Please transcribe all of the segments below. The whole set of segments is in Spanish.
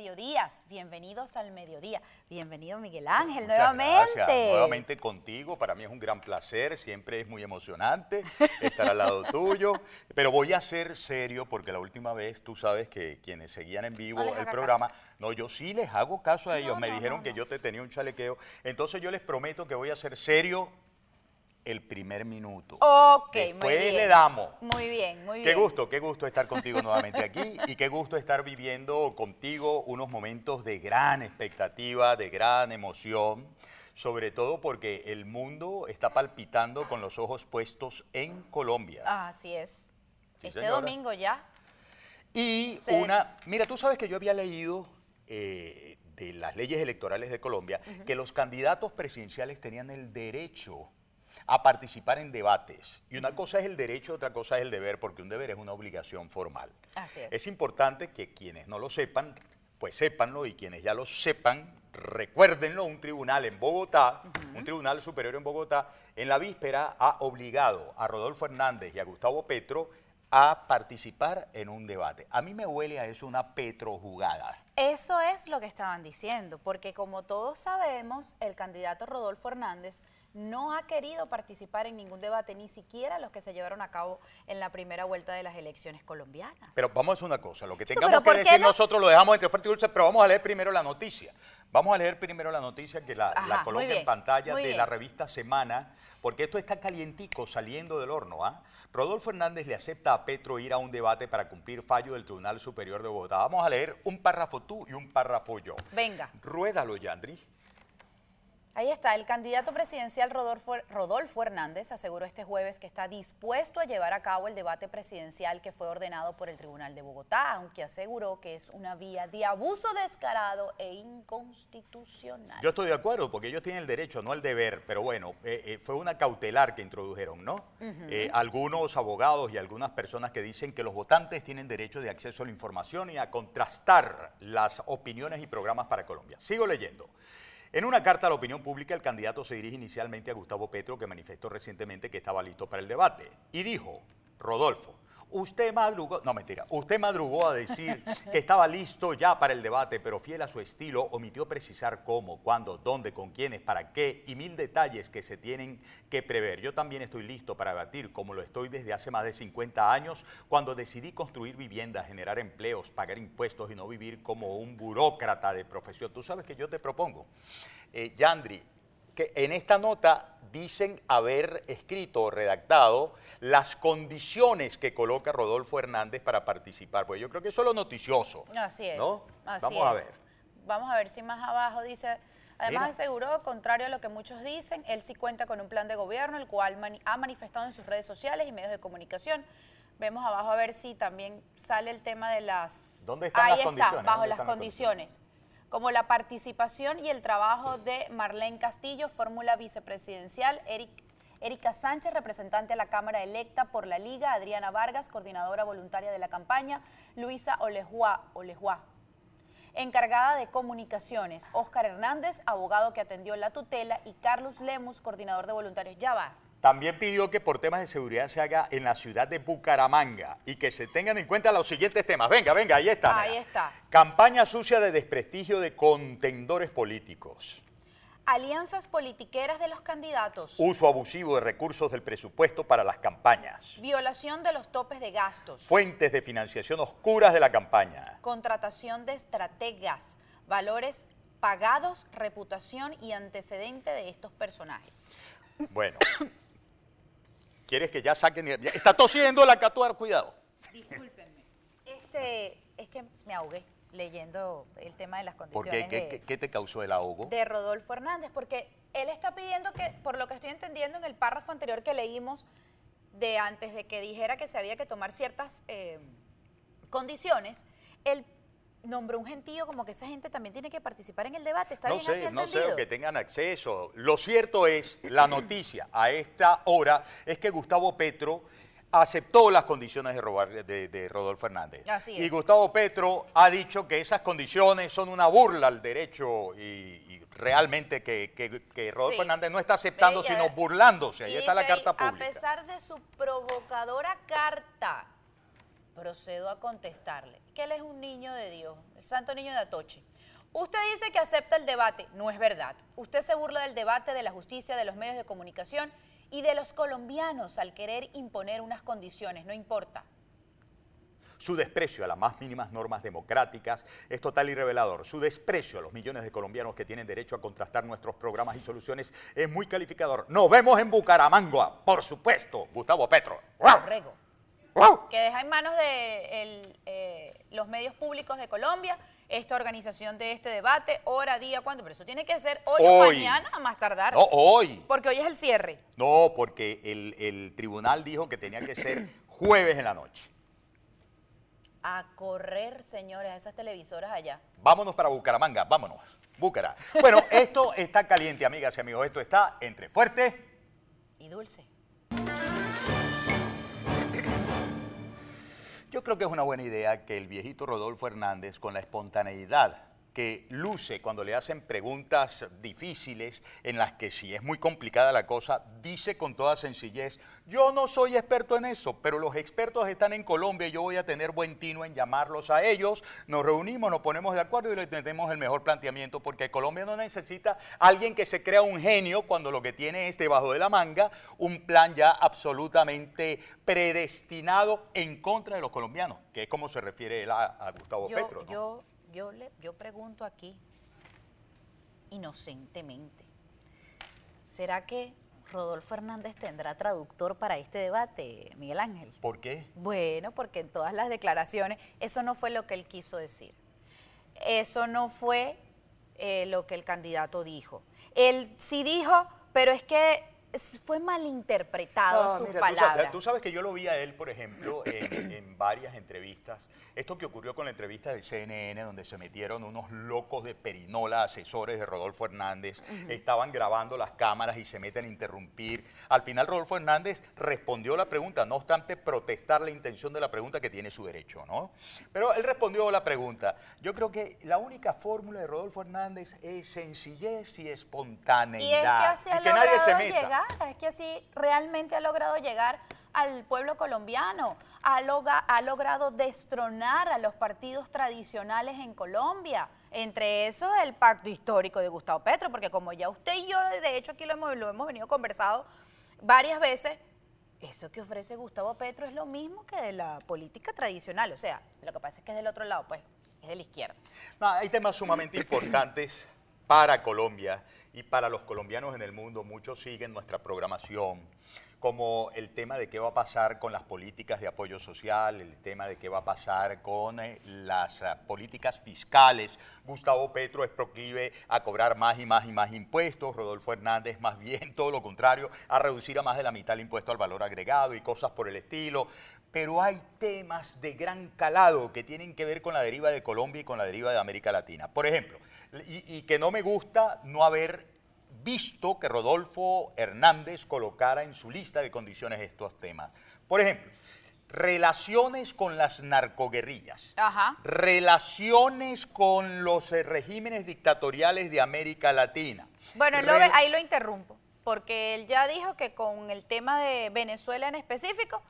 mediodías. Bienvenidos al mediodía. Bienvenido Miguel Ángel nuevamente. Gracias. Nuevamente contigo. Para mí es un gran placer. Siempre es muy emocionante estar al lado tuyo. Pero voy a ser serio porque la última vez tú sabes que quienes seguían en vivo el programa, no, yo sí les hago caso a ellos. Me dijeron que yo te tenía un chalequeo. Entonces yo les prometo que voy a ser serio el primer minuto. Ok, Después muy bien. le damos. Muy bien, muy bien. Qué gusto, qué gusto estar contigo nuevamente aquí y qué gusto estar viviendo contigo unos momentos de gran expectativa, de gran emoción, sobre todo porque el mundo está palpitando con los ojos puestos en Colombia. Ah, así es. Sí, este señora. domingo ya. Y Se- una, mira, tú sabes que yo había leído eh, de las leyes electorales de Colombia que los candidatos presidenciales tenían el derecho a participar en debates. Y una cosa es el derecho, otra cosa es el deber, porque un deber es una obligación formal. Así es. Es importante que quienes no lo sepan, pues sépanlo, y quienes ya lo sepan, recuérdenlo, un tribunal en Bogotá, un tribunal superior en Bogotá, en la víspera ha obligado a Rodolfo Hernández y a Gustavo Petro a participar en un debate. A mí me huele a eso una petrojugada. Eso es lo que estaban diciendo, porque como todos sabemos, el candidato Rodolfo Hernández no ha querido participar en ningún debate, ni siquiera los que se llevaron a cabo en la primera vuelta de las elecciones colombianas. Pero vamos a hacer una cosa, lo que tengamos que ¿por qué decir no? nosotros lo dejamos entre fuerte y dulce, pero vamos a leer primero la noticia. Vamos a leer primero la noticia que la, Ajá, la muy coloca bien, en pantalla de bien. la revista Semana, porque esto está calientico saliendo del horno. ¿ah? Rodolfo Hernández le acepta a Petro ir a un debate para cumplir fallo del Tribunal Superior de Bogotá. Vamos a leer un párrafo tú y un párrafo yo. Venga. Ruédalo, Yandri. Ahí está, el candidato presidencial Rodolfo, Rodolfo Hernández aseguró este jueves que está dispuesto a llevar a cabo el debate presidencial que fue ordenado por el Tribunal de Bogotá, aunque aseguró que es una vía de abuso descarado e inconstitucional. Yo estoy de acuerdo, porque ellos tienen el derecho, no el deber, pero bueno, eh, eh, fue una cautelar que introdujeron, ¿no? Eh, algunos abogados y algunas personas que dicen que los votantes tienen derecho de acceso a la información y a contrastar las opiniones y programas para Colombia. Sigo leyendo. En una carta a la opinión pública, el candidato se dirige inicialmente a Gustavo Petro, que manifestó recientemente que estaba listo para el debate, y dijo, Rodolfo, usted madrugó, no mentira, usted madrugó a decir que estaba listo ya para el debate, pero fiel a su estilo, omitió precisar cómo, cuándo, dónde, con quiénes, para qué y mil detalles que se tienen que prever. Yo también estoy listo para debatir, como lo estoy desde hace más de 50 años, cuando decidí construir viviendas, generar empleos, pagar impuestos y no vivir como un burócrata de profesión. Tú sabes que yo te propongo, eh, Yandri, que en esta nota dicen haber escrito o redactado las condiciones que coloca Rodolfo Hernández para participar. Pues yo creo que eso es lo noticioso. Así es. ¿no? así Vamos a ver. Vamos a ver si más abajo dice. Además Mira. aseguró, contrario a lo que muchos dicen, él sí cuenta con un plan de gobierno, el cual mani- ha manifestado en sus redes sociales y medios de comunicación. Vemos abajo a ver si también sale el tema de las... ¿Dónde están Ahí las está, condiciones? bajo ¿Dónde las están las condiciones. Como la participación y el trabajo de Marlene Castillo, fórmula vicepresidencial, Eric, Erika Sánchez, representante a la Cámara electa por la Liga, Adriana Vargas, coordinadora voluntaria de la campaña, Luisa Olejua, Olejua, encargada de comunicaciones, Óscar Hernández, abogado que atendió la tutela, y Carlos Lemus, coordinador de voluntarios. Ya va. También pidió que por temas de seguridad se haga en la ciudad de Bucaramanga y que se tengan en cuenta los siguientes temas. Venga, venga, ahí está. Ahí mira. está. Campaña sucia de desprestigio de contendores políticos. Alianzas politiqueras de los candidatos. Uso abusivo de recursos del presupuesto para las campañas. Violación de los topes de gastos. Fuentes de financiación oscuras de la campaña. Contratación de estrategas. Valores pagados, reputación y antecedente de estos personajes. Bueno. ¿Quieres que ya saquen? ya- Está tosiendo la catuar, cuidado. Discúlpenme. Este, es que me ahogué leyendo el tema de las ¿Por condiciones qué? ¿Qué, de- qué- qué te causó el ahogo? de Rodolfo Hernández, porque él está pidiendo que, por lo que estoy entendiendo en el párrafo anterior que leímos, de antes de que dijera que se había que tomar ciertas eh, condiciones, él nombró un gentío como que esa gente también tiene que participar en el debate. ¿Está No bien así sé, no sé, que tengan acceso. Lo cierto es, la noticia a esta hora es que Gustavo Petro aceptó las condiciones de, robar- de- de Rodolfo Hernández. Así Y es. Gustavo Petro ha dicho que esas condiciones son una burla al derecho y, y realmente que, que- que Rodolfo Sí. Hernández no está aceptando, Bella. sino burlándose. Ahí Y está la carta pública. A pesar de su provocadora carta procedo a contestarle que él es un niño de Dios, el santo niño de Atoche. Usted dice que acepta el debate, no es verdad. Usted se burla del debate de la justicia, de los medios de comunicación y de los colombianos al querer imponer unas condiciones, no importa. Su desprecio a las más mínimas normas democráticas es total y revelador. Su desprecio a los millones de colombianos que tienen derecho a contrastar nuestros programas y soluciones es muy calificador. Nos vemos en Bucaramanga, por supuesto, Gustavo Petro. Que deja en manos de eh, los medios públicos de Colombia esta organización de este debate, hora, día, cuándo, pero eso tiene que ser hoy, o mañana a más tardar. No, hoy. Porque hoy es el cierre. No, porque el, el tribunal dijo que tenía que ser jueves en la noche a correr, señores, a esas televisoras allá. Vámonos para Bucaramanga, vámonos. Búcara. Bueno, esto está caliente, amigas y amigos. Esto está entre fuerte y dulce. Yo creo que es una buena idea que el viejito Rodolfo Hernández, con la espontaneidad que luce cuando le hacen preguntas difíciles en las que si es muy complicada la cosa, dice con toda sencillez, yo no soy experto en eso, pero los expertos están en Colombia y yo voy a tener buen tino en llamarlos a ellos, nos reunimos, nos ponemos de acuerdo y le tenemos el mejor planteamiento porque Colombia no necesita alguien que se crea un genio cuando lo que tiene es debajo de la manga un plan ya absolutamente predestinado en contra de los colombianos, que es como se refiere él a, Gustavo Petro. ¿no? yo, le, yo pregunto aquí, inocentemente, ¿será que Rodolfo Hernández tendrá traductor para este debate, Miguel Ángel? ¿Por qué? Bueno, porque en todas las declaraciones eso no fue lo que él quiso decir. Eso no fue eh, lo que el candidato dijo. Él sí dijo, pero es que fue malinterpretado su palabra. Tú sabes, que yo lo vi a él, por ejemplo, en, varias entrevistas. Esto que ocurrió con la entrevista de CNN, donde se metieron unos locos de perinola, asesores de Rodolfo Hernández, estaban grabando las cámaras y se meten a interrumpir. Al final Rodolfo Hernández respondió la pregunta, no obstante protestar la intención de la pregunta que tiene su derecho, ¿no? Pero él respondió la pregunta. Yo creo que la única fórmula de Rodolfo Hernández es sencillez y espontaneidad. Y, que, nadie se meta es que así realmente ha logrado llegar al pueblo colombiano, ha, ha logrado destronar a los partidos tradicionales en Colombia, entre esos el pacto histórico de Gustavo Petro, porque como ya usted y yo, de hecho aquí lo hemos, lo hemos venido conversado varias veces, eso que ofrece Gustavo Petro es lo mismo que de la política tradicional, o sea, lo que pasa es que es del otro lado, pues, es de la izquierda. hay temas sumamente importantes para Colombia y para los colombianos en el mundo. Muchos siguen nuestra programación, como el tema de qué va a pasar con las políticas de apoyo social, el tema de qué va a pasar con eh, las eh, políticas fiscales. Gustavo Petro es proclive a cobrar más y más y más impuestos, Rodolfo Hernández más bien todo lo contrario, a reducir a más de la mitad el impuesto al valor agregado y cosas por el estilo. Pero hay temas de gran calado que tienen que ver con la deriva de Colombia y con la deriva de América Latina. Por ejemplo, y, que no me gusta no haber visto que Rodolfo Hernández colocara en su lista de condiciones estos temas. Por ejemplo, relaciones con las narcoguerrillas, relaciones con los eh, regímenes dictatoriales de América Latina. Bueno, ahí lo interrumpo, porque él ya dijo que con el tema de Venezuela en específico,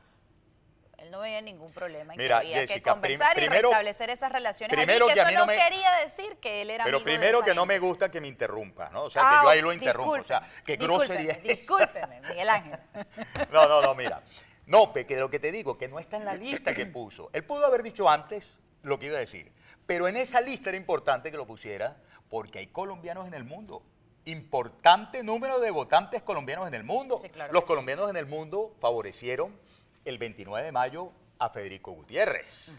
él no veía ningún problema en que había que conversar y restablecer esas relaciones primero que, eso no, quería decir que él era Pero primero que no me gusta que me interrumpa, ¿no? O sea, que yo ahí lo interrumpo. o sea, que grosería es Discúlpeme, Miguel Ángel. no, no, no, mira. No, que lo que te digo, que no está en la lista que puso. Él pudo haber dicho antes lo que iba a decir. Pero en esa lista era importante que lo pusiera porque hay colombianos en el mundo importante número de votantes colombianos en el mundo. Los colombianos en el mundo favorecieron el 29 de mayo a Federico Gutiérrez.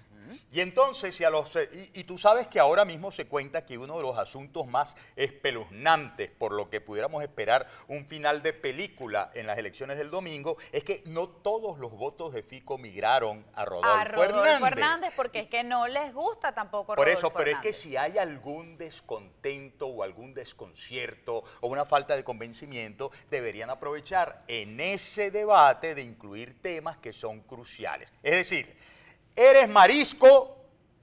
Y entonces, y, a los, y, tú sabes que ahora mismo se cuenta que uno de los asuntos más espeluznantes, por lo que pudiéramos esperar un final de película en las elecciones del domingo, es que no todos los votos de Fico migraron a Rodolfo, a Rodolfo Hernández. porque es que no les gusta tampoco Por eso, pero es que si hay algún descontento o algún desconcierto o una falta de convencimiento, deberían aprovechar en ese debate de incluir temas que son cruciales. Es decir, ¿Eres marisco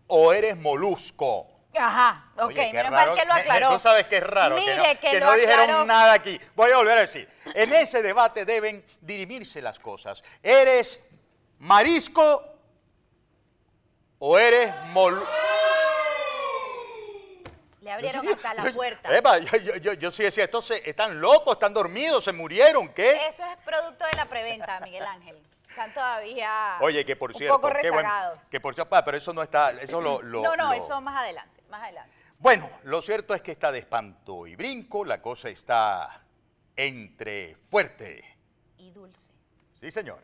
o eres molusco? Ajá, ok, no es mal que lo aclaró. Tú sabes que es raro, que no, dijeron nada aquí. Voy a volver a decir, en ese debate deben dirimirse las cosas. ¿Eres marisco o eres mol... Le abrieron hasta la puerta. Epa, yo, yo, yo, yo sí decía, estos se- están locos, están dormidos, se murieron, ¿qué? Eso es producto de la preventa, Miguel Ángel. Están todavía Oye, que por un cierto, poco qué buen- rezagados. que por cierto, ah, pero eso no está, eso lo... lo- no, no, lo- eso más adelante, más adelante. Bueno, lo cierto es que está de espanto y brinco, la cosa está entre fuerte. Y dulce. Sí, señor.